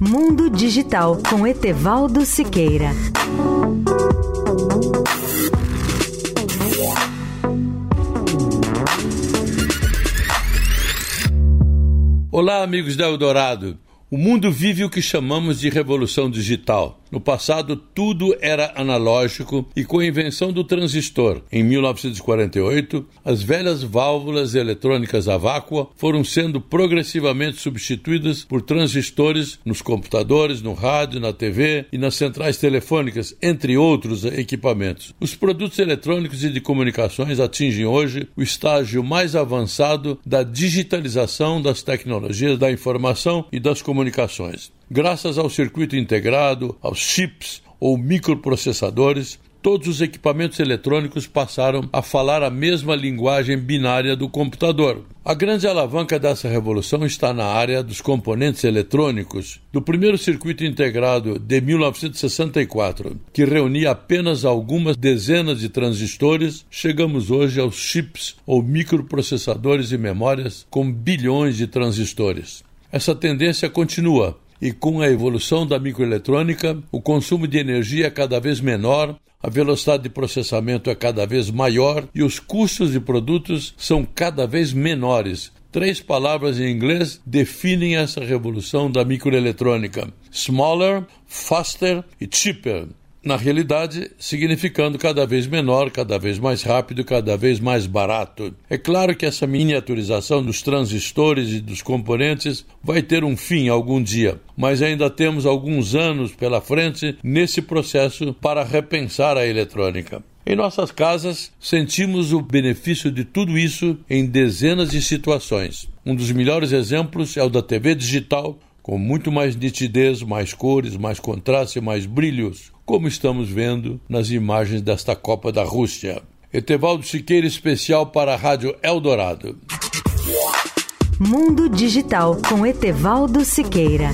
Mundo Digital com Etevaldo Siqueira. Olá, amigos da Eldorado. O mundo vive o que chamamos de revolução digital. No passado, tudo era analógico e com a invenção do transistor, em 1948, as velhas válvulas eletrônicas a vácuo foram sendo progressivamente substituídas por transistores nos computadores, no rádio, na TV e nas centrais telefônicas, entre outros equipamentos. Os produtos eletrônicos e de comunicações atingem hoje o estágio mais avançado da digitalização das tecnologias da informação e das comunicações. Graças ao circuito integrado, aos chips ou microprocessadores, todos os equipamentos eletrônicos passaram a falar a mesma linguagem binária do computador. A grande alavanca dessa revolução está na área dos componentes eletrônicos. Do primeiro circuito integrado de 1964, que reunia apenas algumas dezenas de transistores, chegamos hoje aos chips ou microprocessadores e memórias com bilhões de transistores. Essa tendência continua e com a evolução da microeletrônica, o consumo de energia é cada vez menor, a velocidade de processamento é cada vez maior e os custos de produtos são cada vez menores. Três palavras em inglês definem essa revolução da microeletrônica: smaller, faster e cheaper na realidade, significando cada vez menor, cada vez mais rápido, cada vez mais barato. É claro que essa miniaturização dos transistores e dos componentes vai ter um fim algum dia, mas ainda temos alguns anos pela frente nesse processo para repensar a eletrônica. Em nossas casas, sentimos o benefício de tudo isso em dezenas de situações. Um dos melhores exemplos é o da TV digital, com muito mais nitidez, mais cores, mais contraste, mais brilhos, como estamos vendo nas imagens desta Copa da Rússia. Etevaldo Siqueira, especial para a Rádio Eldorado. Mundo Digital com Etevaldo Siqueira.